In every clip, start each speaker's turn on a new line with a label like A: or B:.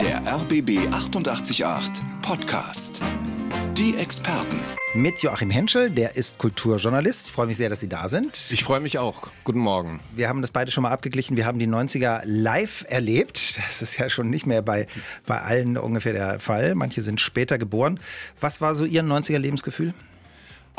A: Der RBB 888 Podcast. Die Experten.
B: Mit Joachim Henschel, der ist Kulturjournalist. Ich freue mich sehr, dass Sie da sind.
C: Ich freue mich auch. Guten Morgen.
B: Wir haben das beide schon mal abgeglichen. Wir haben die 90er live erlebt. Das ist ja schon nicht mehr bei, bei allen ungefähr der Fall. Manche sind später geboren. Was war so Ihr 90er Lebensgefühl?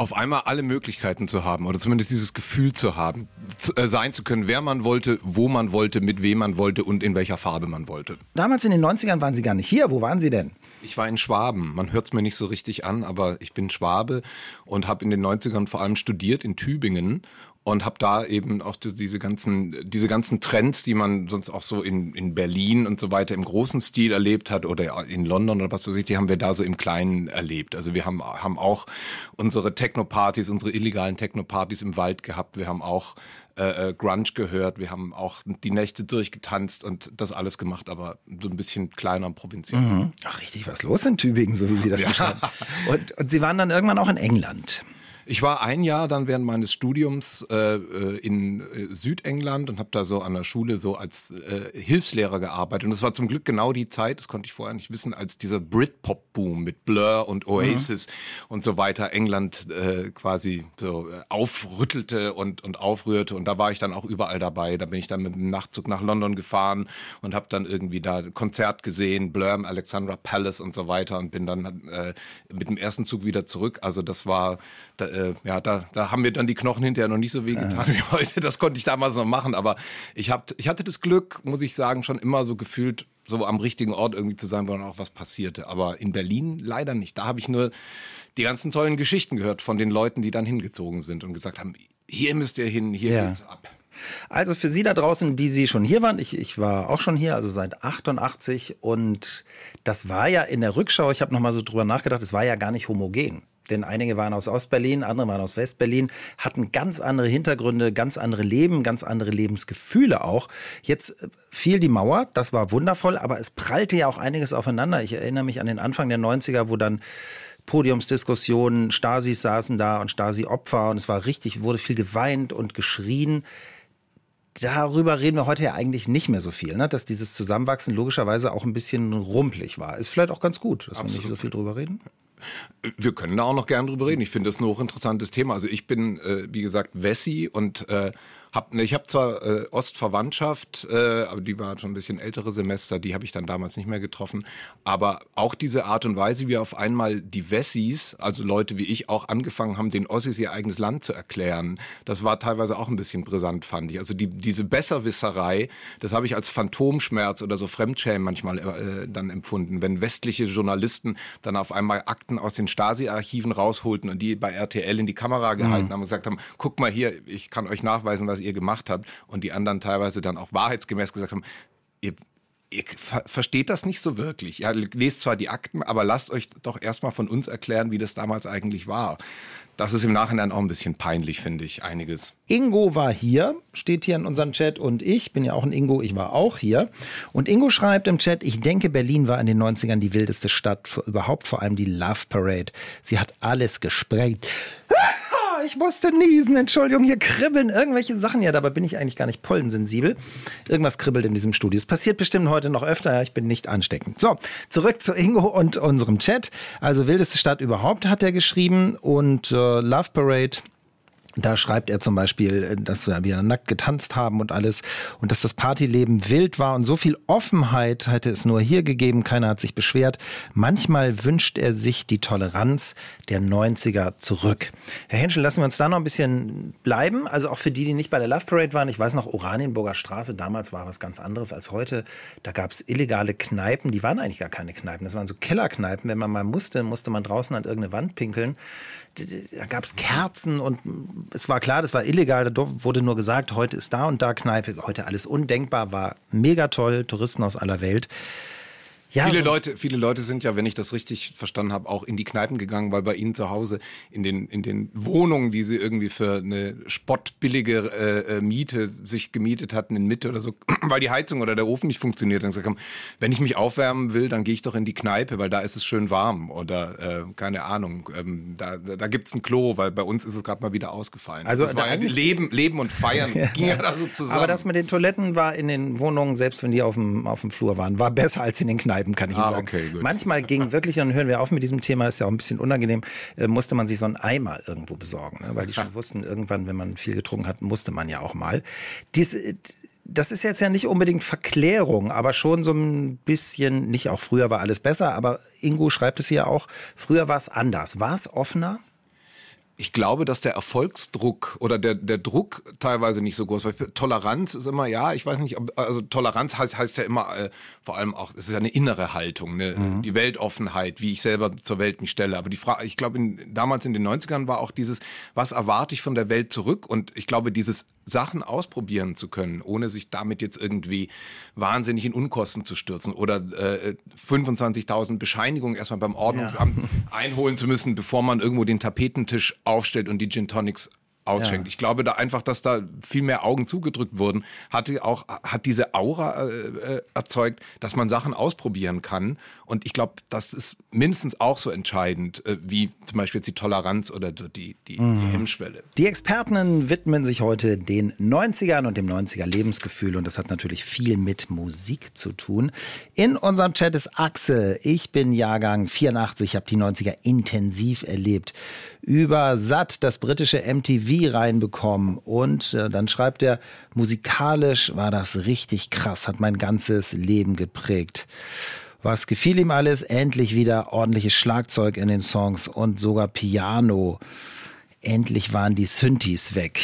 C: Auf einmal alle Möglichkeiten zu haben oder zumindest dieses Gefühl zu haben, zu, äh, sein zu können, wer man wollte, wo man wollte, mit wem man wollte und in welcher Farbe man wollte.
B: Damals in den 90ern waren Sie gar nicht hier. Wo waren Sie denn?
C: Ich war in Schwaben. Man hört es mir nicht so richtig an, aber ich bin Schwabe und habe in den 90ern vor allem studiert in Tübingen und habe da eben auch diese ganzen diese ganzen Trends, die man sonst auch so in, in Berlin und so weiter im großen Stil erlebt hat oder in London oder was weiß ich, die haben wir da so im Kleinen erlebt. Also wir haben haben auch unsere Techno-Partys, unsere illegalen Techno-Partys im Wald gehabt. Wir haben auch äh, äh, Grunge gehört, wir haben auch die Nächte durchgetanzt und das alles gemacht, aber so ein bisschen kleiner und provinziell. Mhm.
B: Ach, richtig was los in Tübingen, so wie Sie das ja. beschreiben. Und, und Sie waren dann irgendwann auch in England.
C: Ich war ein Jahr dann während meines Studiums äh, äh in äh, Südengland und habe da so an der Schule so als äh, Hilfslehrer gearbeitet. Und das war zum Glück genau die Zeit, das konnte ich vorher nicht wissen, als dieser Britpop-Boom mit Blur und Oasis mhm. und so weiter England äh, quasi so äh, aufrüttelte und, und aufrührte. Und da war ich dann auch überall dabei. Da bin ich dann mit dem Nachtzug nach London gefahren und habe dann irgendwie da Konzert gesehen, Blur im Alexandra Palace und so weiter und bin dann mit dem ersten Zug wieder zurück. Also das war da, äh, ja, da, da haben mir dann die Knochen hinterher noch nicht so weh getan wie heute. Das konnte ich damals noch machen, aber ich, hab, ich hatte das Glück, muss ich sagen, schon immer so gefühlt, so am richtigen Ort irgendwie zu sein, wo dann auch was passierte. Aber in Berlin leider nicht. Da habe ich nur die ganzen tollen Geschichten gehört von den Leuten, die dann hingezogen sind und gesagt haben, hier müsst ihr hin, hier ja. geht's ab.
B: Also für Sie da draußen, die Sie schon hier waren, ich, ich war auch schon hier, also seit 88 und das war ja in der Rückschau, ich habe nochmal so drüber nachgedacht, es war ja gar nicht homogen denn einige waren aus Ostberlin, andere waren aus Westberlin, hatten ganz andere Hintergründe, ganz andere Leben, ganz andere Lebensgefühle auch. Jetzt äh, fiel die Mauer, das war wundervoll, aber es prallte ja auch einiges aufeinander. Ich erinnere mich an den Anfang der 90er, wo dann Podiumsdiskussionen, Stasis saßen da und Stasi-Opfer und es war richtig, wurde viel geweint und geschrien darüber reden wir heute ja eigentlich nicht mehr so viel, ne? dass dieses Zusammenwachsen logischerweise auch ein bisschen rumpelig war. Ist vielleicht auch ganz gut, dass Absolut. wir nicht so viel drüber reden.
C: Wir können da auch noch gern drüber reden. Ich finde das ein hochinteressantes Thema. Also ich bin, äh, wie gesagt, Wessi und äh, hab, ne, ich habe zwar äh, Ostverwandtschaft, äh, aber die war schon ein bisschen ältere Semester, die habe ich dann damals nicht mehr getroffen. Aber auch diese Art und Weise, wie auf einmal die Wessis, also Leute wie ich, auch angefangen haben, den Ossis ihr eigenes Land zu erklären, das war teilweise auch ein bisschen brisant, fand ich. Also die, diese Besserwisserei, das habe ich als Phantomschmerz oder so Fremdschämen manchmal äh, dann empfunden, wenn westliche Journalisten dann auf einmal Akten aus den Stasi-Archiven rausholten und die bei RTL in die Kamera gehalten mhm. haben und gesagt haben, guck mal hier, ich kann euch nachweisen, was ihr gemacht habt und die anderen teilweise dann auch wahrheitsgemäß gesagt haben, ihr, ihr ver versteht das nicht so wirklich. Ja, lest zwar die Akten, aber lasst euch doch erstmal von uns erklären, wie das damals eigentlich war. Das ist im Nachhinein auch ein bisschen peinlich, finde ich, einiges.
B: Ingo war hier, steht hier in unserem Chat und ich bin ja auch ein Ingo, ich war auch hier. Und Ingo schreibt im Chat, ich denke, Berlin war in den 90ern die wildeste Stadt, überhaupt vor allem die Love Parade. Sie hat alles gesprengt ich musste niesen. Entschuldigung, hier kribbeln irgendwelche Sachen. Ja, dabei bin ich eigentlich gar nicht pollensensibel. Irgendwas kribbelt in diesem Studio. Es passiert bestimmt heute noch öfter. Ja, ich bin nicht ansteckend. So, zurück zu Ingo und unserem Chat. Also wildeste Stadt überhaupt hat er geschrieben und äh, Love Parade da schreibt er zum Beispiel, äh, dass wir wieder nackt getanzt haben und alles und dass das Partyleben wild war und so viel Offenheit hätte es nur hier gegeben, keiner hat sich beschwert. Manchmal wünscht er sich die Toleranz der 90er zurück. Herr Henschel, lassen wir uns da noch ein bisschen bleiben. Also auch für die, die nicht bei der Love Parade waren. Ich weiß noch, Oranienburger Straße, damals war was ganz anderes als heute. Da gab es illegale Kneipen, die waren eigentlich gar keine Kneipen. Das waren so Kellerkneipen. Wenn man mal musste, musste man draußen an irgendeine Wand pinkeln. Da gab es Kerzen und es war klar, das war illegal, da wurde nur gesagt, heute ist da und da Kneipe, heute alles undenkbar, war mega toll, Touristen aus aller Welt.
C: Ja, viele, so Leute, viele Leute sind ja, wenn ich das richtig verstanden habe, auch in die Kneipen gegangen, weil bei ihnen zu Hause in den, in den Wohnungen, die sie irgendwie für eine spottbillige äh, äh Miete sich gemietet hatten in Mitte oder so, weil die Heizung oder der Ofen nicht funktioniert, dann gesagt haben, wenn ich mich aufwärmen will, dann gehe ich doch in die Kneipe, weil da ist es schön warm oder äh, keine Ahnung, ähm, da, da gibt's ein Klo, weil bei uns ist es gerade mal wieder ausgefallen.
B: Also das war ja
C: Leben, Leben und Feiern ging ja da so zusammen.
B: Aber das mit den Toiletten war in den Wohnungen, selbst wenn die auf dem, auf dem Flur waren, war besser als in den Kneipen bleiben, kann ich ah, Ihnen sagen. Okay, gut. Manchmal ging wirklich, und dann hören wir auf mit diesem Thema, ist ja auch ein bisschen unangenehm, äh, musste man sich so einen Eimer irgendwo besorgen, ne? weil die schon wussten, irgendwann, wenn man viel getrunken hat, musste man ja auch mal. Dies, das ist jetzt ja nicht unbedingt Verklärung, aber schon so ein bisschen, nicht auch früher war alles besser, aber Ingo schreibt es hier auch, früher war es anders. War es offener?
C: Ich glaube, dass der Erfolgsdruck oder der, der Druck teilweise nicht so groß war. Toleranz ist immer, ja, ich weiß nicht, also Toleranz heißt, heißt ja immer äh, vor allem auch, es ist ja eine innere Haltung, ne? Mhm. die Weltoffenheit, wie ich selber zur Welt mich stelle. Aber die Frage, ich glaube, in, damals in den 90ern war auch dieses, was erwarte ich von der Welt zurück? Und ich glaube, dieses Sachen ausprobieren zu können, ohne sich damit jetzt irgendwie wahnsinnig in Unkosten zu stürzen oder äh, 25.000 Bescheinigungen erstmal beim Ordnungsamt ja. einholen zu müssen, bevor man irgendwo den Tapetentisch aufstellt und die Gin Tonics ausschenkt. Ja. Ich glaube da einfach, dass da viel mehr Augen zugedrückt wurden, hatte auch hat diese Aura äh, äh, erzeugt, dass man Sachen ausprobieren kann. Und ich glaube, das ist mindestens auch so entscheidend, äh, wie zum Beispiel jetzt die Toleranz oder die, die, mhm. die Hemmschwelle.
B: Die Experten widmen sich heute den 90ern und dem 90er Lebensgefühl und das hat natürlich viel mit Musik zu tun. In unserem Chat ist Axel. Ich bin Jahrgang 84, habe die 90er intensiv erlebt über Satt, das britische MTV reinbekommen. Und äh, dann schreibt er, musikalisch war das richtig krass, hat mein ganzes Leben geprägt. Was gefiel ihm alles? Endlich wieder ordentliches Schlagzeug in den Songs und sogar Piano. Endlich waren die Synthes weg.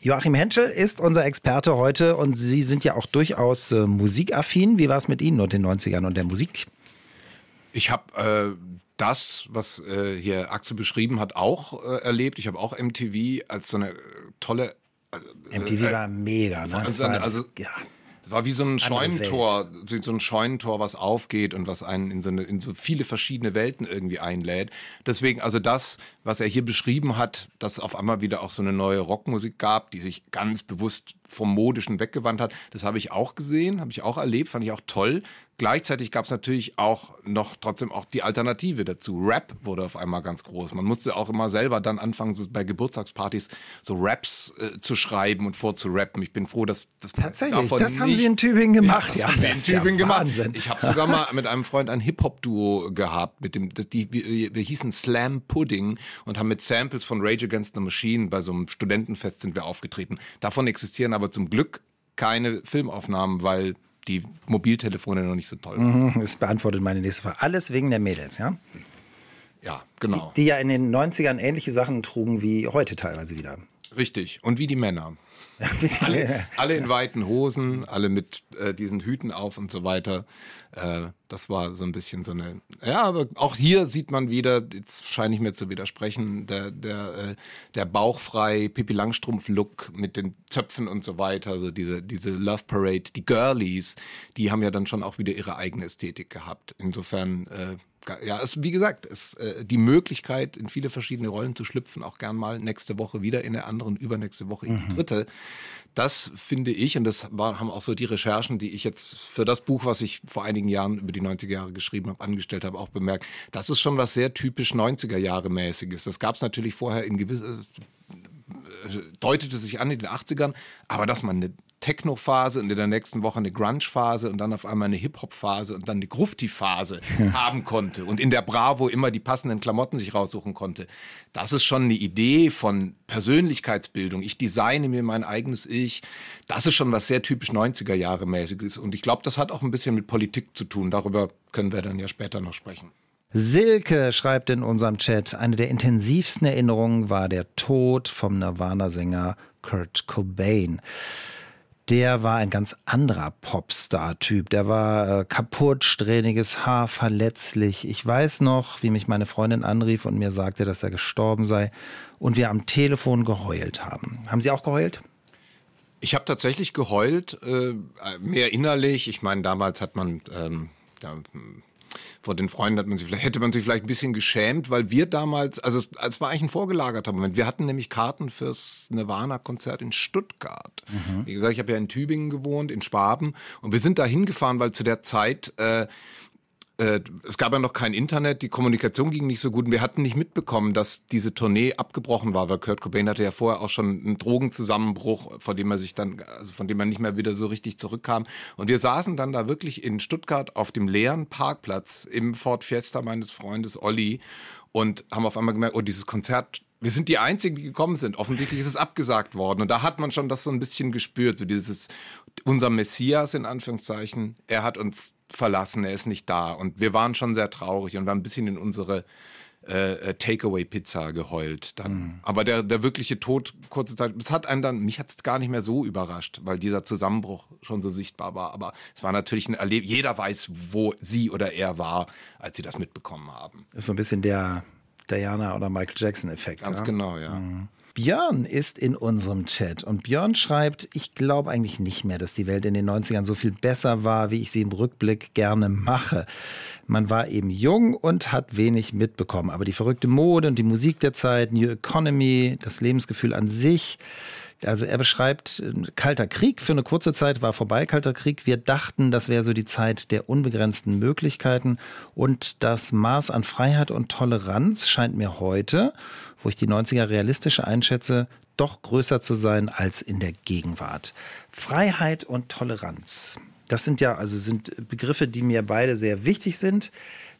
B: Joachim Henschel ist unser Experte heute und Sie sind ja auch durchaus äh, musikaffin. Wie war es mit Ihnen und den 90ern und der Musik?
C: Ich habe äh, das, was äh, hier Axel beschrieben hat, auch äh, erlebt. Ich habe auch MTV als so eine äh, tolle.
B: Äh, MTV äh, war mega, ne?
C: Also, war also, ja. Es war wie so ein Scheunentor, so ein Scheunentor, was aufgeht und was einen in so, eine, in so viele verschiedene Welten irgendwie einlädt. Deswegen, also das, was er hier beschrieben hat, dass auf einmal wieder auch so eine neue Rockmusik gab, die sich ganz bewusst vom Modischen weggewandt hat, das habe ich auch gesehen, habe ich auch erlebt, fand ich auch toll. Gleichzeitig gab es natürlich auch noch trotzdem auch die Alternative dazu. Rap wurde auf einmal ganz groß. Man musste auch immer selber dann anfangen, so bei Geburtstagspartys so Raps äh, zu schreiben und vorzurappen. Ich bin froh, dass
B: das tatsächlich. Das haben Sie in Tübingen gemacht.
C: Ja, das ja, haben Sie in Tübingen ja gemacht. Ich habe sogar mal mit einem Freund ein Hip Hop Duo gehabt, mit dem die wir, wir hießen Slam Pudding und haben mit Samples von Rage Against the Machine bei so einem Studentenfest sind wir aufgetreten. Davon existieren aber zum Glück keine Filmaufnahmen, weil die Mobiltelefone noch nicht so toll
B: waren. Mhm, das beantwortet meine nächste Frage. Alles wegen der Mädels, ja?
C: Ja, genau.
B: Die, die ja in den 90ern ähnliche Sachen trugen wie heute teilweise wieder.
C: Richtig. Und wie die Männer. alle, alle, in weiten Hosen, alle mit äh, diesen Hüten auf und so weiter. Äh, das war so ein bisschen so eine. Ja, aber auch hier sieht man wieder, jetzt scheine ich mir zu widersprechen, der, der, äh, der bauchfrei Pippi Langstrumpf-Look mit den Zöpfen und so weiter, also diese, diese Love Parade, die Girlies, die haben ja dann schon auch wieder ihre eigene Ästhetik gehabt. Insofern. Äh, ja, es, wie gesagt, es, äh, die Möglichkeit, in viele verschiedene Rollen zu schlüpfen, auch gern mal nächste Woche wieder in der anderen, übernächste Woche in die mhm. dritte. Das finde ich, und das war, haben auch so die Recherchen, die ich jetzt für das Buch, was ich vor einigen Jahren über die 90er Jahre geschrieben habe, angestellt habe, auch bemerkt. Das ist schon was sehr typisch 90er Jahre mäßiges. Das gab es natürlich vorher in gewissen äh, deutete sich an in den 80ern, aber dass man eine Techno-Phase und in der nächsten Woche eine Grunge-Phase und dann auf einmal eine Hip-Hop-Phase und dann eine Grufti-Phase haben konnte und in der Bravo immer die passenden Klamotten sich raussuchen konnte. Das ist schon eine Idee von Persönlichkeitsbildung. Ich designe mir mein eigenes Ich. Das ist schon was sehr typisch 90er Jahre mäßiges und ich glaube, das hat auch ein bisschen mit Politik zu tun. Darüber können wir dann ja später noch sprechen.
B: Silke schreibt in unserem Chat, eine der intensivsten Erinnerungen war der Tod vom Nirvana-Sänger Kurt Cobain der war ein ganz anderer Popstar-Typ. Der war äh, kaputt, strähniges Haar, verletzlich. Ich weiß noch, wie mich meine Freundin anrief und mir sagte, dass er gestorben sei und wir am Telefon geheult haben. Haben Sie auch geheult?
C: Ich habe tatsächlich geheult, äh, mehr innerlich. Ich meine, damals hat man ähm, hm, vor den Freunden hat man sich vielleicht, hätte man sich vielleicht ein bisschen geschämt, weil wir damals, also es, es war eigentlich ein vorgelagerter Moment. Wir hatten nämlich Karten fürs Nirvana-Konzert in Stuttgart. Mhm. Wie gesagt, ich habe ja in Tübingen gewohnt, in Schwaben. Und wir sind da hingefahren, weil zu der Zeit äh, äh, es gab ja noch kein Internet, die Kommunikation ging nicht so gut und wir hatten nicht mitbekommen, dass diese Tournee abgebrochen war, weil Kurt Cobain hatte ja vorher auch schon einen Drogenzusammenbruch, von dem er sich dann, also von dem er nicht mehr wieder so richtig zurückkam. Und wir saßen dann da wirklich in Stuttgart auf dem leeren Parkplatz im Ford Fiesta meines Freundes Olli und haben auf einmal gemerkt, oh, dieses Konzert wir sind die Einzigen, die gekommen sind. Offensichtlich ist es abgesagt worden. Und da hat man schon das so ein bisschen gespürt, so dieses, unser Messias in Anführungszeichen, er hat uns verlassen, er ist nicht da. Und wir waren schon sehr traurig und waren ein bisschen in unsere äh, äh, Takeaway-Pizza geheult dann. Mhm. Aber der, der wirkliche Tod, kurze Zeit, es hat einen dann, mich hat es gar nicht mehr so überrascht, weil dieser Zusammenbruch schon so sichtbar war. Aber es war natürlich ein Erlebnis, jeder weiß, wo sie oder er war, als sie das mitbekommen haben.
B: Das ist so ein bisschen der Diana oder Michael Jackson-Effekt.
C: Ganz
B: ja?
C: genau, ja. Mhm.
B: Björn ist in unserem Chat und Björn schreibt, ich glaube eigentlich nicht mehr, dass die Welt in den 90ern so viel besser war, wie ich sie im Rückblick gerne mache. Man war eben jung und hat wenig mitbekommen, aber die verrückte Mode und die Musik der Zeit, New Economy, das Lebensgefühl an sich, also er beschreibt, Kalter Krieg für eine kurze Zeit war vorbei, Kalter Krieg. Wir dachten, das wäre so die Zeit der unbegrenzten Möglichkeiten und das Maß an Freiheit und Toleranz scheint mir heute, wo ich die 90er realistisch einschätze, doch größer zu sein als in der Gegenwart. Freiheit und Toleranz. Das sind ja also sind Begriffe, die mir beide sehr wichtig sind.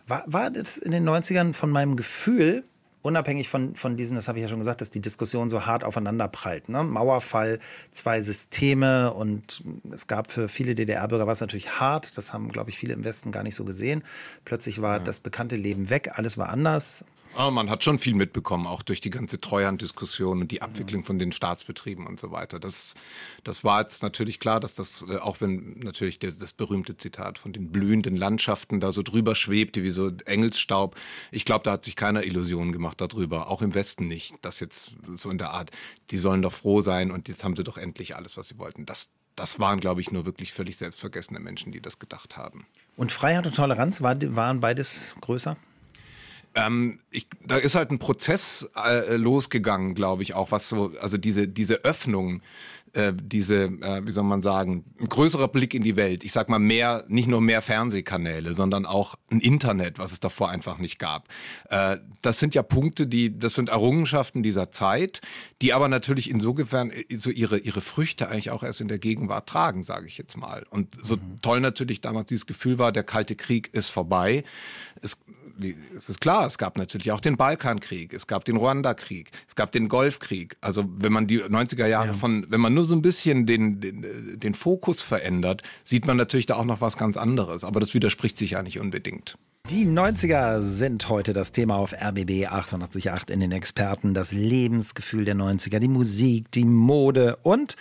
B: War, war das in den 90ern von meinem Gefühl, unabhängig von, von diesen, das habe ich ja schon gesagt, dass die Diskussion so hart aufeinander prallt. Ne? Mauerfall, zwei Systeme und es gab für viele DDR-Bürger was natürlich hart. Das haben, glaube ich, viele im Westen gar nicht so gesehen. Plötzlich war ja. das bekannte Leben weg, alles war anders.
C: Aber man hat schon viel mitbekommen, auch durch die ganze Treuhanddiskussion und die Abwicklung von den Staatsbetrieben und so weiter. Das, das war jetzt natürlich klar, dass das, äh, auch wenn natürlich der, das berühmte Zitat von den blühenden Landschaften da so drüber schwebte, wie so Engelsstaub. Ich glaube, da hat sich keiner Illusionen gemacht darüber, auch im Westen nicht. Das jetzt so in der Art, die sollen doch froh sein und jetzt haben sie doch endlich alles, was sie wollten. Das, das waren, glaube ich, nur wirklich völlig selbstvergessene Menschen, die das gedacht haben.
B: Und Freiheit und Toleranz waren beides größer?
C: Ähm, ich, da ist halt ein Prozess äh, losgegangen, glaube ich, auch was so, also diese diese Öffnung äh, diese, äh, wie soll man sagen, ein größerer Blick in die Welt. Ich sag mal mehr, nicht nur mehr Fernsehkanäle, sondern auch ein Internet, was es davor einfach nicht gab. Äh, das sind ja Punkte, die, das sind Errungenschaften dieser Zeit, die aber natürlich insofern äh, so ihre, ihre Früchte eigentlich auch erst in der Gegenwart tragen, sage ich jetzt mal. Und so mhm. toll natürlich damals dieses Gefühl war, der Kalte Krieg ist vorbei. Es es ist klar, es gab natürlich auch den Balkankrieg, es gab den Ruanda-Krieg, es gab den Golfkrieg. Also wenn man die 90er Jahre ja. von, wenn man nur so ein bisschen den, den, den Fokus verändert, sieht man natürlich da auch noch was ganz anderes. Aber das widerspricht sich ja nicht unbedingt.
B: Die 90er sind heute das Thema auf RBB 888 in den Experten. Das Lebensgefühl der 90er, die Musik, die Mode und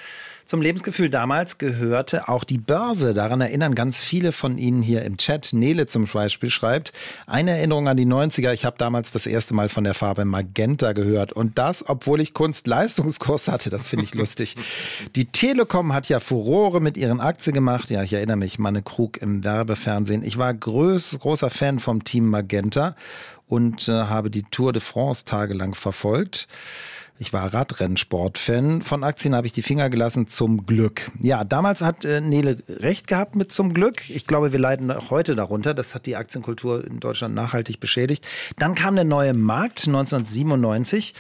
B: zum Lebensgefühl damals gehörte auch die Börse. Daran erinnern ganz viele von Ihnen hier im Chat. Nele zum Beispiel schreibt, eine Erinnerung an die 90er. Ich habe damals das erste Mal von der Farbe Magenta gehört. Und das, obwohl ich Kunst-Leistungskurs hatte. Das finde ich lustig. Die Telekom hat ja Furore mit ihren Aktien gemacht. Ja, ich erinnere mich, Manne Krug im Werbefernsehen. Ich war groß, großer Fan vom Team Magenta und äh, habe die Tour de France tagelang verfolgt. Ich war Radrennsport-Fan. Von Aktien habe ich die Finger gelassen, zum Glück. Ja, damals hat äh, Nele recht gehabt mit zum Glück. Ich glaube, wir leiden auch heute darunter. Das hat die Aktienkultur in Deutschland nachhaltig beschädigt. Dann kam der neue Markt 1997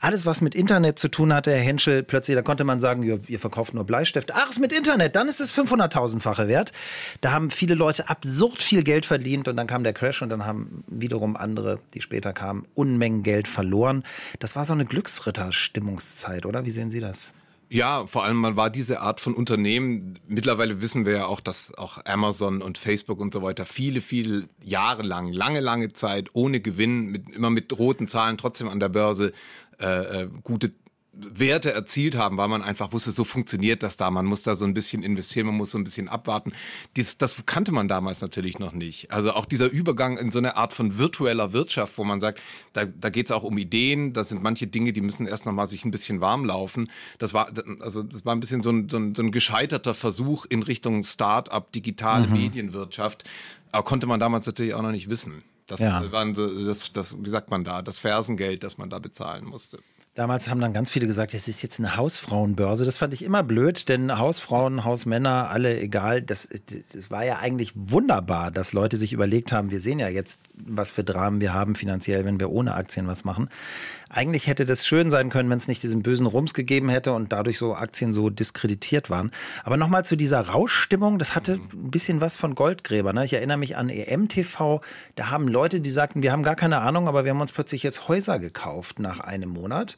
B: alles, was mit Internet zu tun hatte, Herr Henschel, plötzlich, da konnte man sagen, ihr, ihr verkauft nur Bleistifte. Ach, ist mit Internet, dann ist es 500.000-fache wert. Da haben viele Leute absurd viel Geld verdient und dann kam der Crash und dann haben wiederum andere, die später kamen, Unmengen Geld verloren. Das war so eine Glücksritter-Stimmungszeit, oder? Wie sehen Sie das?
C: Ja, vor allem man war diese Art von Unternehmen. Mittlerweile wissen wir ja auch, dass auch Amazon und Facebook und so weiter viele, viele Jahre lang, lange, lange Zeit ohne Gewinn, mit, immer mit roten Zahlen trotzdem an der Börse äh, äh, gute Werte erzielt haben, weil man einfach wusste, so funktioniert das da. Man muss da so ein bisschen investieren, man muss so ein bisschen abwarten. Dies, das kannte man damals natürlich noch nicht. Also auch dieser Übergang in so eine Art von virtueller Wirtschaft, wo man sagt, da, da geht es auch um Ideen, da sind manche Dinge, die müssen erst noch mal sich ein bisschen warm laufen. Das war also das war ein bisschen so ein, so ein, so ein gescheiterter Versuch in Richtung Start-up, digitale mhm. Medienwirtschaft. Aber konnte man damals natürlich auch noch nicht wissen. Das, ja. waren so, das, das, wie sagt man da, das Fersengeld, das man da bezahlen musste.
B: Damals haben dann ganz viele gesagt, es ist jetzt eine Hausfrauenbörse. Das fand ich immer blöd, denn Hausfrauen, Hausmänner, alle egal. Das, das war ja eigentlich wunderbar, dass Leute sich überlegt haben, wir sehen ja jetzt, was für Dramen wir haben finanziell, wenn wir ohne Aktien was machen. Eigentlich hätte das schön sein können, wenn es nicht diesen bösen Rums gegeben hätte und dadurch so Aktien so diskreditiert waren. Aber nochmal zu dieser Rauschstimmung, das hatte ein bisschen was von Goldgräber. Ne? Ich erinnere mich an EMTV, da haben Leute, die sagten, wir haben gar keine Ahnung, aber wir haben uns plötzlich jetzt Häuser gekauft nach einem Monat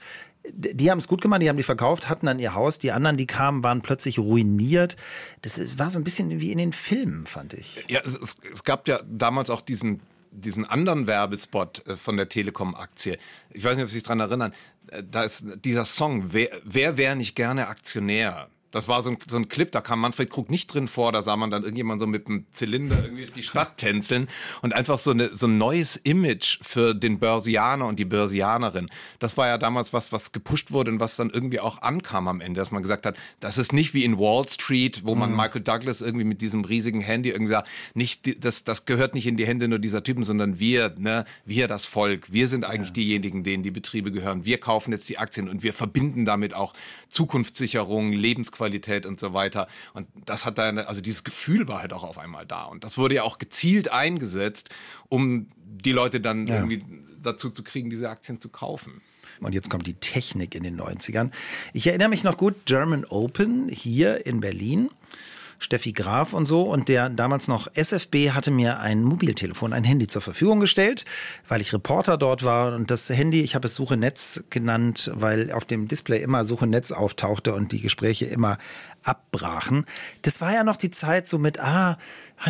B: die haben es gut gemacht, die haben die verkauft, hatten dann ihr Haus. Die anderen, die kamen, waren plötzlich ruiniert. Das war so ein bisschen wie in den Filmen, fand ich.
C: Ja, es, es gab ja damals auch diesen diesen anderen Werbespot äh, von der Telekom-Aktie. Ich weiß nicht, ob Sie sich daran erinnern. Äh, da ist dieser Song, wer, wer wäre nicht gerne Aktionär? Das war so ein, so ein Clip, da kam Manfred Krug nicht drin vor, da sah man dann irgendjemand so mit einem Zylinder irgendwie die Stadt tänzeln und einfach so, eine, so ein neues Image für den Börsianer und die Börsianerin. Das war ja damals was, was gepusht wurde und was dann irgendwie auch ankam am Ende, dass man gesagt hat, das ist nicht wie in Wall Street, wo man mhm. Michael Douglas irgendwie mit diesem riesigen Handy irgendwie sagt, nicht, das, das gehört nicht in die Hände nur dieser Typen, sondern wir, ne, wir das Volk, wir sind eigentlich ja. diejenigen, denen die Betriebe gehören. Wir kaufen jetzt die Aktien und wir verbinden damit auch Zukunftssicherung, Lebensqualität Lebensqualität und so weiter. Und das hat dann, also dieses Gefühl war halt auch auf einmal da. Und das wurde ja auch gezielt eingesetzt, um die Leute dann ja. irgendwie dazu zu kriegen, diese Aktien zu kaufen.
B: Und jetzt kommt die Technik in den 90ern. Ich erinnere mich noch gut, German Open hier in Berlin. Steffi Graf und so. Und der damals noch SFB hatte mir ein Mobiltelefon, ein Handy zur Verfügung gestellt, weil ich Reporter dort war. Und das Handy, ich habe es Suche Netz genannt, weil auf dem Display immer Suche Netz auftauchte und die Gespräche immer abbrachen. Das war ja noch die Zeit so mit, ah,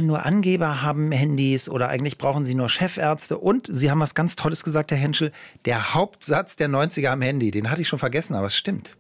B: nur Angeber haben Handys oder eigentlich brauchen sie nur Chefärzte. Und Sie haben was ganz Tolles gesagt, Herr Henschel, der Hauptsatz der 90er am Handy, den hatte ich schon vergessen, aber es stimmt.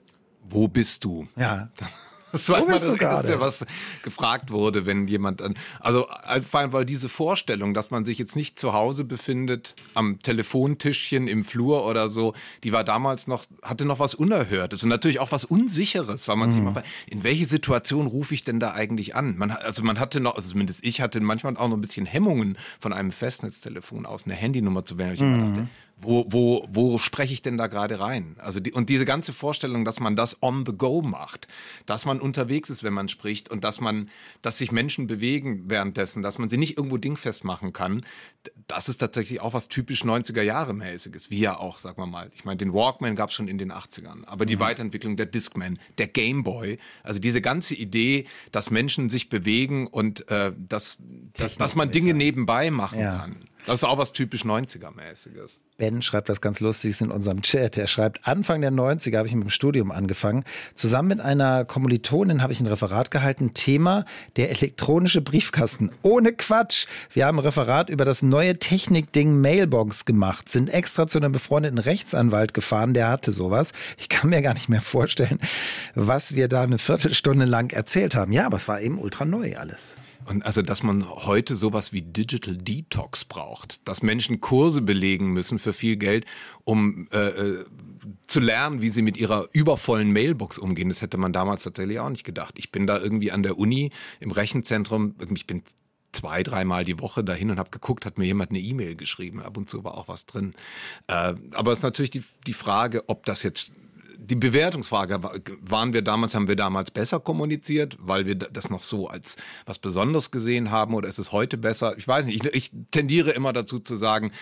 C: Wo bist du?
B: Ja.
C: Das war immer das Erste, was gefragt wurde, wenn jemand an. Also vor allem, weil diese Vorstellung, dass man sich jetzt nicht zu Hause befindet, am Telefontischchen im Flur oder so, die war damals noch, hatte noch was Unerhörtes und natürlich auch was Unsicheres, weil man mhm. sich immer, in welche Situation rufe ich denn da eigentlich an? Man, also man hatte noch, also zumindest ich hatte manchmal auch noch ein bisschen Hemmungen, von einem Festnetztelefon aus eine Handynummer zu wählen. Ich mhm. dachte, wo, wo, wo spreche ich denn da gerade rein? Also die, und diese ganze Vorstellung, dass man das on the go macht, dass man unterwegs ist, wenn man spricht und dass man, dass sich Menschen bewegen währenddessen, dass man sie nicht irgendwo dingfest machen kann, das ist tatsächlich auch was typisch 90er Jahre mäßiges, wie ja auch, sagen wir mal. Ich meine, den Walkman gab es schon in den 80ern, aber die mhm. Weiterentwicklung der Discman, der Gameboy, also diese ganze Idee, dass Menschen sich bewegen und äh, dass, dass, dass man Dinge nebenbei machen ja. kann. Das ist auch was typisch 90er-mäßiges.
B: Ben schreibt was ganz Lustiges in unserem Chat. Er schreibt, Anfang der 90er habe ich mit dem Studium angefangen. Zusammen mit einer Kommilitonin habe ich ein Referat gehalten. Thema der elektronische Briefkasten. Ohne Quatsch. Wir haben ein Referat über das neue Technikding Mailbox gemacht. Sind extra zu einem befreundeten Rechtsanwalt gefahren. Der hatte sowas. Ich kann mir gar nicht mehr vorstellen, was wir da eine Viertelstunde lang erzählt haben. Ja, aber es war eben ultra neu alles.
C: Und also, dass man heute sowas wie Digital Detox braucht, dass Menschen Kurse belegen müssen für viel Geld, um äh, äh, zu lernen, wie sie mit ihrer übervollen Mailbox umgehen, das hätte man damals tatsächlich auch nicht gedacht. Ich bin da irgendwie an der Uni im Rechenzentrum, ich bin zwei, dreimal die Woche dahin und habe geguckt, hat mir jemand eine E-Mail geschrieben. Ab und zu war auch was drin. Äh, aber es ist natürlich die, die Frage, ob das jetzt die Bewertungsfrage, waren wir damals, haben wir damals besser kommuniziert, weil wir das noch so als was Besonderes gesehen haben oder ist es heute besser? Ich weiß nicht, ich, ich tendiere immer dazu zu sagen,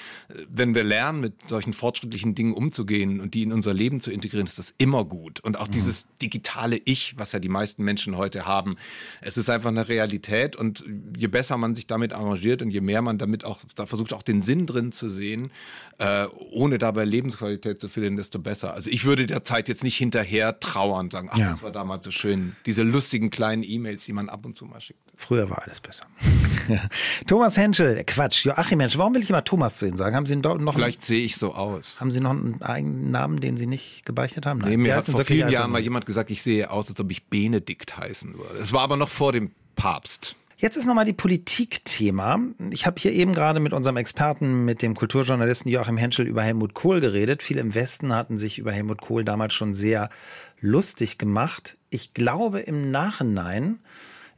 C: wenn wir lernen, mit solchen fortschrittlichen Dingen umzugehen und die in unser Leben zu integrieren, ist das immer gut. Und auch mhm. dieses digitale Ich, was ja die meisten Menschen heute haben, es ist einfach eine Realität und je besser man sich damit arrangiert und je mehr man damit auch, da versucht auch den Sinn drin zu sehen, äh, ohne dabei Lebensqualität zu verlieren, desto besser. Also ich würde derzeit Zeit jetzt nicht hinterher trauern und sagen, ach, ja. das war damals so schön. Diese lustigen kleinen E-Mails, die man ab und zu mal schickt.
B: Früher war alles besser. Thomas Henschel, äh, Quatsch, Joachim Henschel. Warum will ich immer Thomas zu Ihnen sagen? Haben Sie noch
C: Vielleicht sehe ich so aus.
B: Haben Sie noch einen eigenen Namen, den Sie nicht gebeichtet haben?
C: Nein, nee, mir hat vor vielen Jahren mal jemand gesagt, ich sehe aus, als ob ich Benedikt heißen würde. Es war aber noch vor dem Papst.
B: Jetzt ist nochmal die Politik-Thema. Ich habe hier eben gerade mit unserem Experten, mit dem Kulturjournalisten Joachim Henschel über Helmut Kohl geredet. Viele im Westen hatten sich über Helmut Kohl damals schon sehr lustig gemacht. Ich glaube im Nachhinein,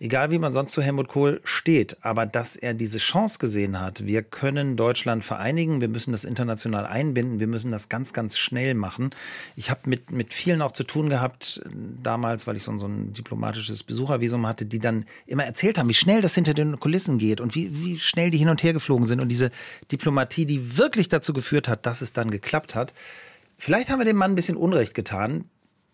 B: egal wie man sonst zu Helmut Kohl steht, aber dass er diese Chance gesehen hat, wir können Deutschland vereinigen, wir müssen das international einbinden, wir müssen das ganz, ganz schnell machen. Ich habe mit, mit vielen auch zu tun gehabt, damals, weil ich so, so ein diplomatisches Besuchervisum hatte, die dann immer erzählt haben, wie schnell das hinter den Kulissen geht und wie, wie schnell die hin und her geflogen sind und diese Diplomatie, die wirklich dazu geführt hat, dass es dann geklappt hat. Vielleicht haben wir dem Mann ein bisschen Unrecht getan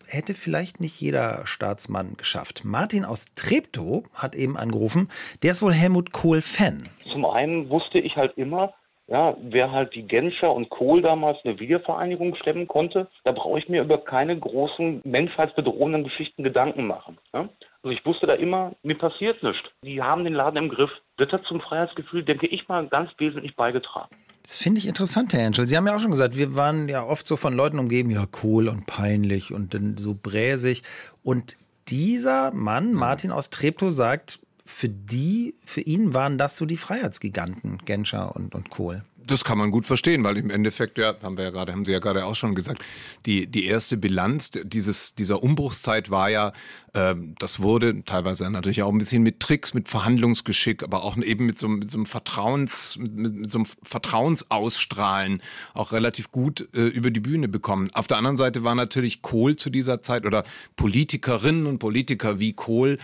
B: hätte vielleicht nicht jeder Staatsmann geschafft. Martin aus Treptow hat eben angerufen, der ist wohl Helmut Kohl-Fan.
D: Zum einen wusste ich halt immer, ja, wer halt die Genscher und Kohl damals eine Wiedervereinigung stemmen konnte, da brauche ich mir über keine großen menschheitsbedrohenden Geschichten Gedanken machen. Ja? Also ich wusste da immer, mir passiert nichts. Die haben den Laden im Griff. Das hat zum Freiheitsgefühl, denke ich mal, ganz wesentlich beigetragen.
B: Das finde ich interessant, Herr Henschel. Sie haben ja auch schon gesagt, wir waren ja oft so von Leuten umgeben, ja, cool und peinlich und dann so bräsig. Und dieser Mann, Martin aus Treptow, sagt, für die, für ihn waren das so die Freiheitsgiganten, Genscher und, und Kohl.
C: Das kann man gut verstehen, weil im Endeffekt, ja, haben wir ja gerade, haben Sie ja gerade auch schon gesagt, die, die erste Bilanz dieses, dieser Umbruchszeit war ja, äh, das wurde teilweise natürlich auch ein bisschen mit Tricks, mit Verhandlungsgeschick, aber auch eben mit so, mit so einem Vertrauens, mit, mit so einem Vertrauensausstrahlen auch relativ gut äh, über die Bühne bekommen. Auf der anderen Seite war natürlich Kohl zu dieser Zeit oder Politikerinnen und Politiker wie Kohl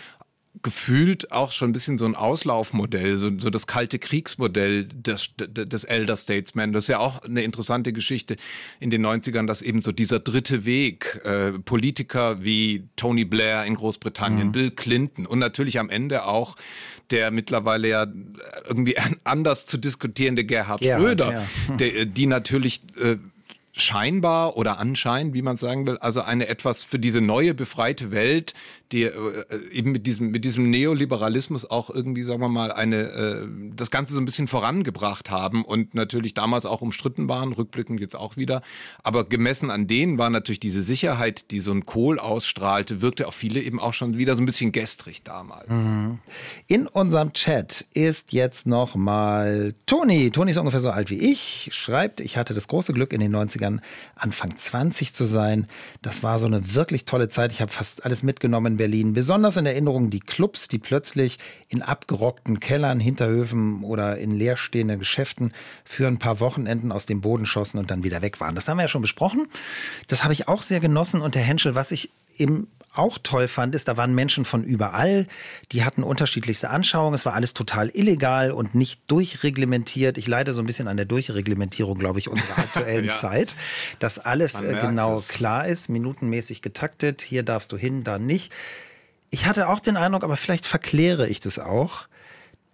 C: gefühlt auch schon ein bisschen so ein Auslaufmodell, so, so das kalte Kriegsmodell des, des Elder Statesman. Das ist ja auch eine interessante Geschichte in den 90ern, dass eben so dieser dritte Weg, äh, Politiker wie Tony Blair in Großbritannien, mhm. Bill Clinton und natürlich am Ende auch der mittlerweile ja irgendwie anders zu diskutierende Gerhard, Gerhard Schröder, ja. der, die natürlich äh, scheinbar oder anscheinend, wie man sagen will, also eine etwas für diese neue befreite Welt, die äh, eben mit diesem mit diesem Neoliberalismus auch irgendwie, sagen wir mal, eine äh, das Ganze so ein bisschen vorangebracht haben und natürlich damals auch umstritten waren, rückblickend jetzt auch wieder. Aber gemessen an denen war natürlich diese Sicherheit, die so ein Kohl ausstrahlte, wirkte auf viele eben auch schon wieder so ein bisschen gestrig damals. Mhm.
B: In unserem Chat ist jetzt noch mal Toni. Toni ist ungefähr so alt wie ich. Schreibt, ich hatte das große Glück in den 90 90ern Anfang 20 zu sein. Das war so eine wirklich tolle Zeit. Ich habe fast alles mitgenommen Berlin. Besonders in Erinnerung die Clubs, die plötzlich in abgerockten Kellern, Hinterhöfen oder in leerstehenden Geschäften für ein paar Wochenenden aus dem Boden schossen und dann wieder weg waren. Das haben wir ja schon besprochen. Das habe ich auch sehr genossen. Und Herr Henschel, was ich im auch toll fand, ist, da waren Menschen von überall, die hatten unterschiedlichste Anschauungen. Es war alles total illegal und nicht durchreglementiert. Ich leide so ein bisschen an der Durchreglementierung, glaube ich, unserer aktuellen ja. Zeit, dass alles äh, genau es. klar ist, minutenmäßig getaktet. Hier darfst du hin, da nicht. Ich hatte auch den Eindruck, aber vielleicht verkläre ich das auch.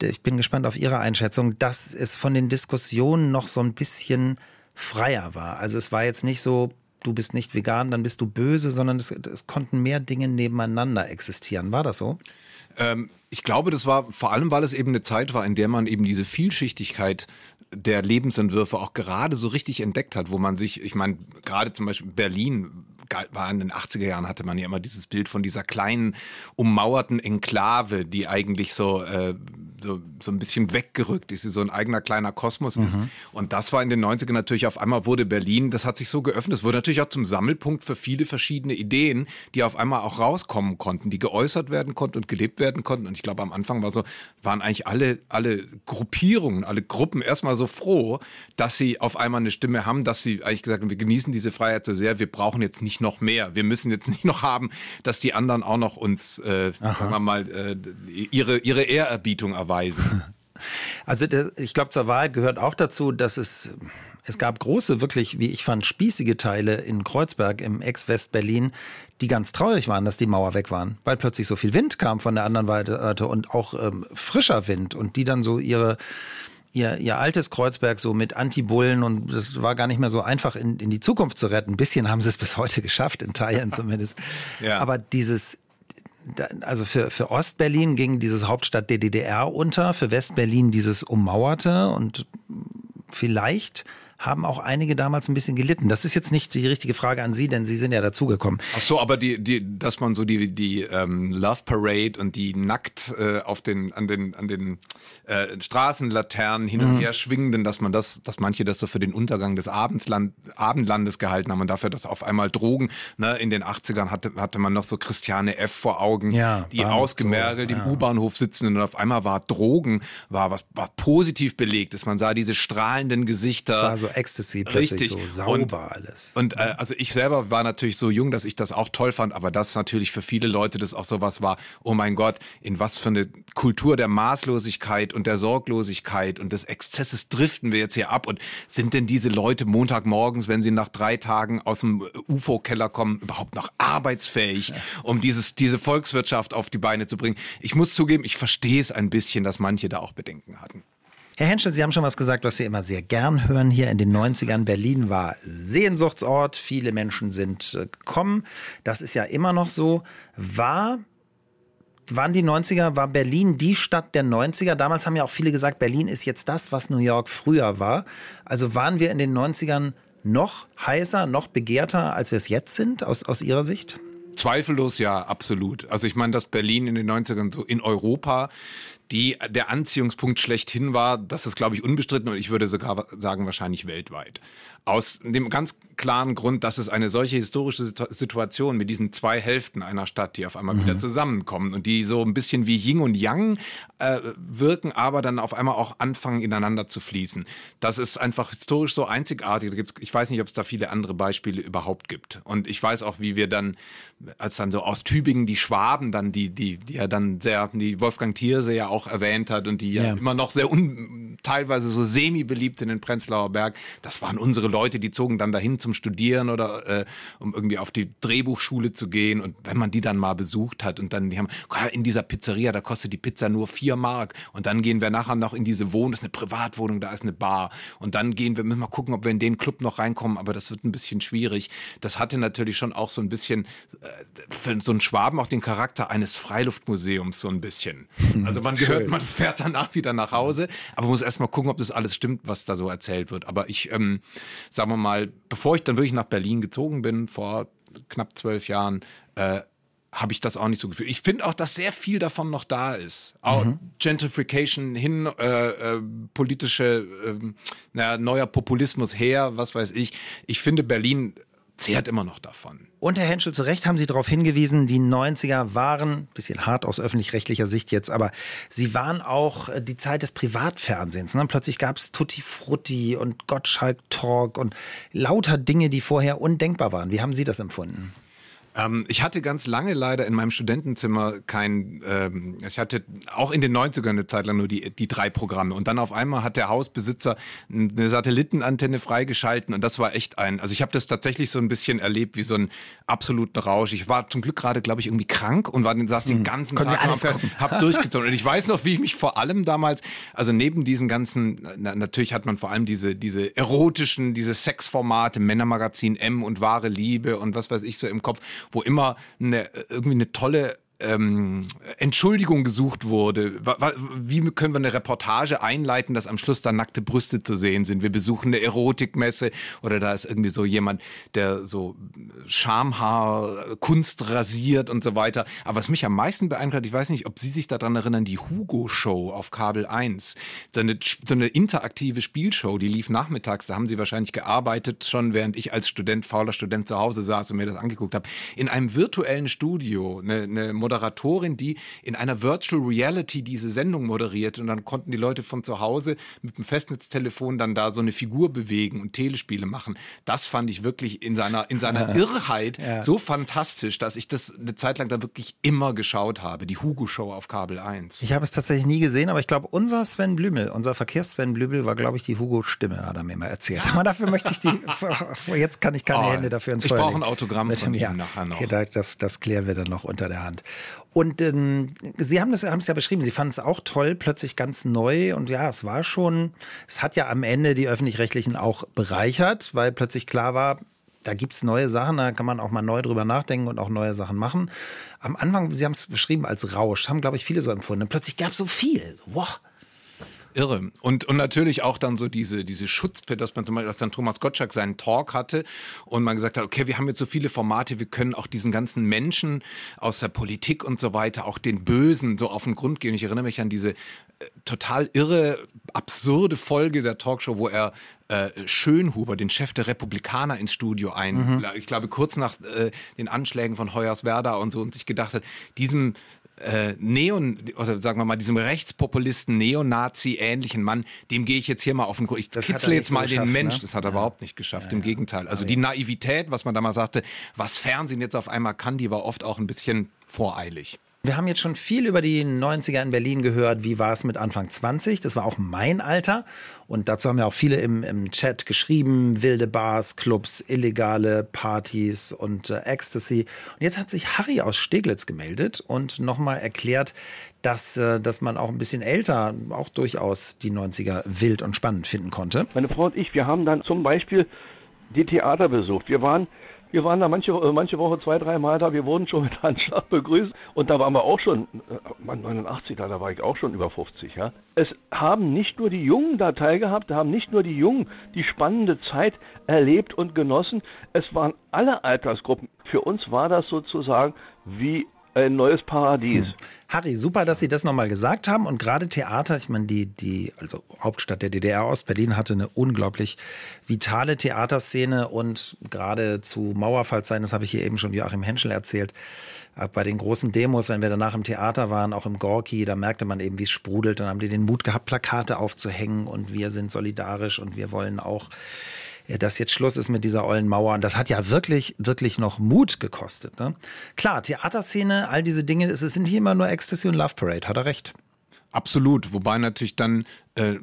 B: Ich bin gespannt auf Ihre Einschätzung, dass es von den Diskussionen noch so ein bisschen freier war. Also es war jetzt nicht so du bist nicht vegan, dann bist du böse, sondern es, es konnten mehr Dinge nebeneinander existieren. War das so?
C: Ähm, ich glaube, das war vor allem, weil es eben eine Zeit war, in der man eben diese Vielschichtigkeit der Lebensentwürfe auch gerade so richtig entdeckt hat, wo man sich, ich meine, gerade zum Beispiel Berlin war in den 80er Jahren hatte man ja immer dieses Bild von dieser kleinen ummauerten Enklave, die eigentlich so äh, so, so ein bisschen weggerückt ist, so ein eigener kleiner Kosmos ist. Mhm. Und das war in den 90ern natürlich auf einmal wurde Berlin, das hat sich so geöffnet, es wurde natürlich auch zum Sammelpunkt für viele verschiedene Ideen, die auf einmal auch rauskommen konnten, die geäußert werden konnten und gelebt werden konnten. Und ich glaube, am Anfang war so, waren eigentlich alle, alle Gruppierungen, alle Gruppen erstmal so froh, dass sie auf einmal eine Stimme haben, dass sie eigentlich gesagt haben, wir genießen diese Freiheit so sehr, wir brauchen jetzt nicht noch mehr. Wir müssen jetzt nicht noch haben, dass die anderen auch noch uns, äh, sagen wir mal, äh, ihre, ihre Ehrerbietung erwarten erweisen.
B: Also ich glaube, zur Wahrheit gehört auch dazu, dass es, es gab große, wirklich, wie ich fand, spießige Teile in Kreuzberg im Ex-West-Berlin, die ganz traurig waren, dass die Mauer weg waren, weil plötzlich so viel Wind kam von der anderen Seite und auch ähm, frischer Wind und die dann so ihre ihr, ihr altes Kreuzberg so mit Anti-Bullen und das war gar nicht mehr so einfach in, in die Zukunft zu retten. Ein bisschen haben sie es bis heute geschafft, in Teilen zumindest. ja. Aber dieses, also für, für Ostberlin ging dieses Hauptstadt der DDR unter, für Westberlin dieses Ummauerte und vielleicht haben auch einige damals ein bisschen gelitten. Das ist jetzt nicht die richtige Frage an Sie, denn Sie sind ja dazugekommen.
C: Ach so, aber die, die, dass man so die, die ähm, Love Parade und die nackt äh, auf den, an den, an den äh, Straßenlaternen hin und mhm. her schwingenden, dass man das, dass manche das so für den Untergang des Abendsland, Abendlandes gehalten haben und dafür, dass auf einmal Drogen, ne, in den 80ern hatte, hatte man noch so Christiane F. vor Augen, ja, die ausgemergelt so, ja. im U-Bahnhof sitzen und auf einmal war Drogen, war was war positiv belegt ist. Man sah diese strahlenden Gesichter. Das
B: war so Ecstasy plötzlich Richtig. so sauber
C: und,
B: alles.
C: Und äh, also ich selber war natürlich so jung, dass ich das auch toll fand, aber das natürlich für viele Leute das auch sowas war, oh mein Gott, in was für eine Kultur der Maßlosigkeit und der Sorglosigkeit und des Exzesses driften wir jetzt hier ab und sind denn diese Leute Montagmorgens, wenn sie nach drei Tagen aus dem UFO-Keller kommen, überhaupt noch arbeitsfähig, um dieses, diese Volkswirtschaft auf die Beine zu bringen? Ich muss zugeben, ich verstehe es ein bisschen, dass manche da auch Bedenken hatten.
B: Herr Henschel, Sie haben schon was gesagt, was wir immer sehr gern hören hier in den 90ern. Berlin war Sehnsuchtsort. Viele Menschen sind äh, gekommen. Das ist ja immer noch so. War waren die 90er, war Berlin die Stadt der 90er? Damals haben ja auch viele gesagt, Berlin ist jetzt das, was New York früher war. Also waren wir in den 90ern noch heißer, noch begehrter, als wir es jetzt sind, aus, aus Ihrer Sicht?
C: Zweifellos ja, absolut. Also ich meine, dass Berlin in den 90ern so in Europa die der Anziehungspunkt schlechthin war, das ist, glaube ich, unbestritten und ich würde sogar sagen, wahrscheinlich weltweit. Aus dem ganz klaren Grund, dass es eine solche historische Situation mit diesen zwei Hälften einer Stadt, die auf einmal mhm. wieder zusammenkommen und die so ein bisschen wie Yin und Yang äh, wirken, aber dann auf einmal auch anfangen, ineinander zu fließen. Das ist einfach historisch so einzigartig. ich weiß nicht, ob es da viele andere Beispiele überhaupt gibt. Und ich weiß auch, wie wir dann, als dann so aus Tübingen die Schwaben dann, die, die, die ja dann sehr, die Wolfgang Thierse ja auch erwähnt hat und die ja, ja immer noch sehr un, teilweise so semi-beliebt in den Prenzlauer Berg, das waren unsere Leute, die zogen dann dahin zum Studieren oder äh, um irgendwie auf die Drehbuchschule zu gehen. Und wenn man die dann mal besucht hat und dann, die haben, in dieser Pizzeria, da kostet die Pizza nur vier Mark. Und dann gehen wir nachher noch in diese Wohnung, das ist eine Privatwohnung, da ist eine Bar. Und dann gehen wir, müssen mal gucken, ob wir in den Club noch reinkommen, aber das wird ein bisschen schwierig. Das hatte natürlich schon auch so ein bisschen äh, für so einen Schwaben auch den Charakter eines Freiluftmuseums so ein bisschen. Also man gehört, man fährt danach wieder nach Hause, aber muss erst mal gucken, ob das alles stimmt, was da so erzählt wird. Aber ich, ähm, sagen wir mal, bevor ich dann wirklich nach Berlin gezogen bin, vor knapp zwölf Jahren, äh, habe ich das auch nicht so gefühlt. Ich finde auch, dass sehr viel davon noch da ist. Auch mhm. Gentrification hin, äh, äh, politische, äh, naja, neuer Populismus her, was weiß ich. Ich finde, Berlin zehrt immer noch davon.
B: Und Herr Henschel, zu Recht haben Sie darauf hingewiesen, die 90er waren, bisschen hart aus öffentlich-rechtlicher Sicht jetzt, aber sie waren auch äh, die Zeit des Privatfernsehens. Ne? Plötzlich gab es Tutti Frutti und Gottschalk Talk und lauter Dinge, die vorher undenkbar waren. Wie haben Sie das empfunden?
C: Ähm, ich hatte ganz lange leider in meinem Studentenzimmer kein, ähm, ich hatte auch in den 90ern eine Zeit lang nur die, die drei Programme und dann auf einmal hat der Hausbesitzer eine Satellitenantenne freigeschalten und das war echt ein, also ich habe das tatsächlich so ein bisschen erlebt wie so einen absoluten Rausch. Ich war zum Glück gerade, glaube ich, irgendwie krank und war, saß den hm. ganzen Tag und hab, hab durchgezogen und ich weiß noch, wie ich mich vor allem damals, also neben diesen ganzen, na, natürlich hat man vor allem diese, diese erotischen, diese Sexformate, Männermagazin M und wahre Liebe und was weiß ich so im Kopf wo immer eine, irgendwie eine tolle ähm, Entschuldigung gesucht wurde. Wie können wir eine Reportage einleiten, dass am Schluss da nackte Brüste zu sehen sind? Wir besuchen eine Erotikmesse oder da ist irgendwie so jemand, der so Schamhaar, Kunst rasiert und so weiter. Aber was mich am meisten beeindruckt, ich weiß nicht, ob Sie sich daran erinnern, die Hugo-Show auf Kabel 1. So eine, so eine interaktive Spielshow, die lief nachmittags, da haben Sie wahrscheinlich gearbeitet, schon während ich als Student, fauler Student zu Hause saß und mir das angeguckt habe. In einem virtuellen Studio, eine, eine Moderatorin, die in einer Virtual Reality diese Sendung moderiert und dann konnten die Leute von zu Hause mit dem Festnetztelefon dann da so eine Figur bewegen und Telespiele machen. Das fand ich wirklich in seiner, in seiner Irrheit ja. so fantastisch, dass ich das eine Zeit lang da wirklich immer geschaut habe. Die Hugo-Show auf Kabel 1.
B: Ich habe es tatsächlich nie gesehen, aber ich glaube, unser Sven Blümel, unser Verkehrs-Sven Blümel war, glaube ich, die Hugo-Stimme, hat er mir mal erzählt. Aber dafür möchte ich die, jetzt kann ich keine oh, Hände dafür ins
C: Ich brauche ein Autogramm von ihm
B: ja, nachher noch. Okay, das, das klären wir dann noch unter der Hand. Und ähm, Sie haben es haben es ja beschrieben, Sie fanden es auch toll, plötzlich ganz neu. Und ja, es war schon, es hat ja am Ende die öffentlich-rechtlichen auch bereichert, weil plötzlich klar war, da gibt's neue Sachen, da kann man auch mal neu drüber nachdenken und auch neue Sachen machen. Am Anfang, Sie haben es beschrieben als Rausch, haben, glaube ich, viele so empfunden. Und plötzlich gab's so viel. Wow.
C: Irre. Und, und natürlich auch dann so diese, diese Schutzpe, dass man zum Beispiel, dass dann Thomas Gottschalk seinen Talk hatte und man gesagt hat, okay, wir haben jetzt so viele Formate, wir können auch diesen ganzen Menschen aus der Politik und so weiter, auch den Bösen so auf den Grund gehen. Ich erinnere mich an diese äh, total irre, absurde Folge der Talkshow, wo er äh, Schönhuber, den Chef der Republikaner, ins Studio ein, mhm. ich glaube kurz nach äh, den Anschlägen von Hoyerswerda und so und sich gedacht hat, diesem äh, Neon, oder sagen wir mal, diesem Rechtspopulisten, Neonazi-ähnlichen Mann, dem gehe ich jetzt hier mal auf den Grund. Ich das kitzle jetzt so mal den Mensch. Ne? Das hat er ja. überhaupt nicht geschafft. Ja, Im Gegenteil. Also die Naivität, was man da mal sagte, was Fernsehen jetzt auf einmal kann, die war oft auch ein bisschen voreilig.
B: Wir haben jetzt schon viel über die 90er in Berlin gehört. Wie war es mit Anfang 20? Das war auch mein Alter. Und dazu haben ja auch viele im, im Chat geschrieben. Wilde Bars, Clubs, illegale Partys und äh, Ecstasy. Und jetzt hat sich Harry aus Steglitz gemeldet und nochmal erklärt, dass, äh, dass man auch ein bisschen älter auch durchaus die 90er wild und spannend finden konnte.
E: Meine Frau und ich, wir haben dann zum Beispiel die Theater besucht. Wir waren wir waren da manche, äh, manche Woche zwei, drei Mal da. Wir wurden schon mit Handschlag begrüßt. Und da waren wir auch schon, äh, 89, da, da war ich auch schon über 50. Ja. Es haben nicht nur die Jungen da teilgehabt, da haben nicht nur die Jungen die spannende Zeit erlebt und genossen. Es waren alle Altersgruppen. Für uns war das sozusagen wie ein neues Paradies. Hm.
B: Harry, super, dass Sie das nochmal gesagt haben. Und gerade Theater, ich meine, die, die, also Hauptstadt der DDR Ostberlin hatte eine unglaublich vitale Theaterszene und gerade zu Mauerfallzeiten, das habe ich hier eben schon Joachim Henschel erzählt, äh, bei den großen Demos, wenn wir danach im Theater waren, auch im Gorki, da merkte man eben, wie es sprudelt. Dann haben die den Mut gehabt, Plakate aufzuhängen und wir sind solidarisch und wir wollen auch dass jetzt Schluss ist mit dieser ollen Mauer. Und das hat ja wirklich, wirklich noch Mut gekostet. Ne? Klar, Theaterszene, all diese Dinge, es sind hier immer nur Ecstasy und Love Parade, hat er recht.
C: Absolut, wobei natürlich dann äh,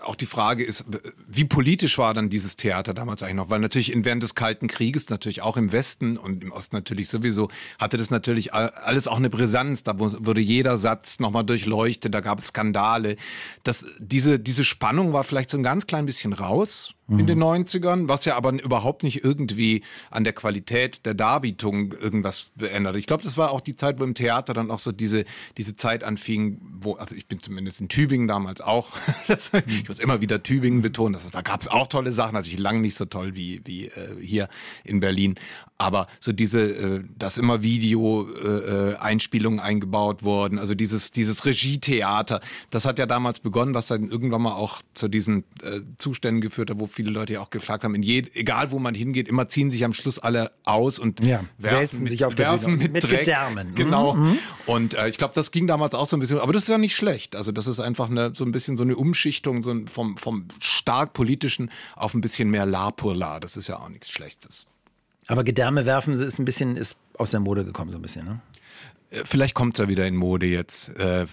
C: auch die Frage ist, wie politisch war dann dieses Theater damals eigentlich noch? Weil natürlich während des Kalten Krieges, natürlich auch im Westen und im Osten natürlich sowieso, hatte das natürlich alles auch eine Brisanz. Da wurde jeder Satz nochmal durchleuchtet, da gab es Skandale. Das, diese, diese Spannung war vielleicht so ein ganz klein bisschen raus mhm. in den 90ern, was ja aber überhaupt nicht irgendwie an der Qualität der Darbietung irgendwas beändert. Ich glaube, das war auch die Zeit, wo im Theater dann auch so diese, diese Zeit anfing, wo, also ich bin zumindest in Tübingen damals auch, ich muss immer wieder Tübingen betonen, das, da gab es auch tolle Sachen, natürlich lang nicht so toll wie, wie äh, hier in Berlin. Aber so diese, äh, dass immer Video-Einspielungen äh, eingebaut wurden, also dieses, dieses Regietheater, das hat ja damals begonnen, was dann irgendwann mal auch zu diesen äh, Zuständen geführt hat, wo viele Leute ja auch geklagt haben, in je, egal wo man hingeht, immer ziehen sich am Schluss alle aus und
B: ja, werfen mit, sich auf werfen
C: mit, mit Dreck. Gedärmen. Genau. Mhm. Und äh, ich glaube, das ging damals auch so ein bisschen, aber das ist ja nicht schlecht. Also das ist einfach eine, so ein bisschen so eine Umschichtung so vom, vom stark politischen auf ein bisschen mehr La pour La. Das ist ja auch nichts Schlechtes.
B: Aber Gedärme werfen ist ein bisschen, ist aus der Mode gekommen, so ein bisschen, ne?
C: Äh, vielleicht kommt er wieder in Mode jetzt, äh,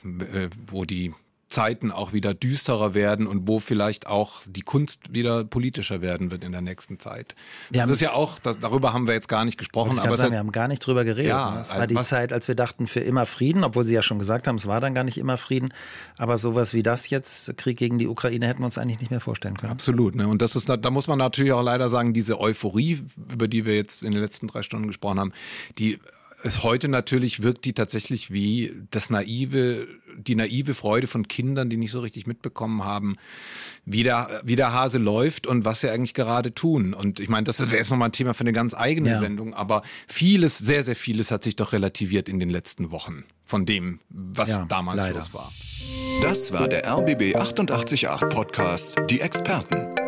C: wo die Zeiten auch wieder düsterer werden und wo vielleicht auch die Kunst wieder politischer werden wird in der nächsten Zeit. Wir das ist ja auch, das, darüber haben wir jetzt gar nicht gesprochen.
B: Aber sagen, wir haben gar nicht drüber geredet. Ja, ne? es war die Zeit, als wir dachten für immer Frieden, obwohl Sie ja schon gesagt haben, es war dann gar nicht immer Frieden. Aber sowas wie das jetzt, Krieg gegen die Ukraine, hätten wir uns eigentlich nicht mehr vorstellen können.
C: Absolut. Ne? Und das ist, da muss man natürlich auch leider sagen, diese Euphorie, über die wir jetzt in den letzten drei Stunden gesprochen haben, die es heute natürlich wirkt die tatsächlich wie das naive, die naive Freude von Kindern, die nicht so richtig mitbekommen haben, wie der, wie der Hase läuft und was sie eigentlich gerade tun. Und ich meine, das wäre jetzt nochmal ein Thema für eine ganz eigene ja. Sendung, aber vieles, sehr, sehr vieles hat sich doch relativiert in den letzten Wochen von dem, was ja, damals leider. los war.
A: Das war der RBB 888 Podcast, die Experten.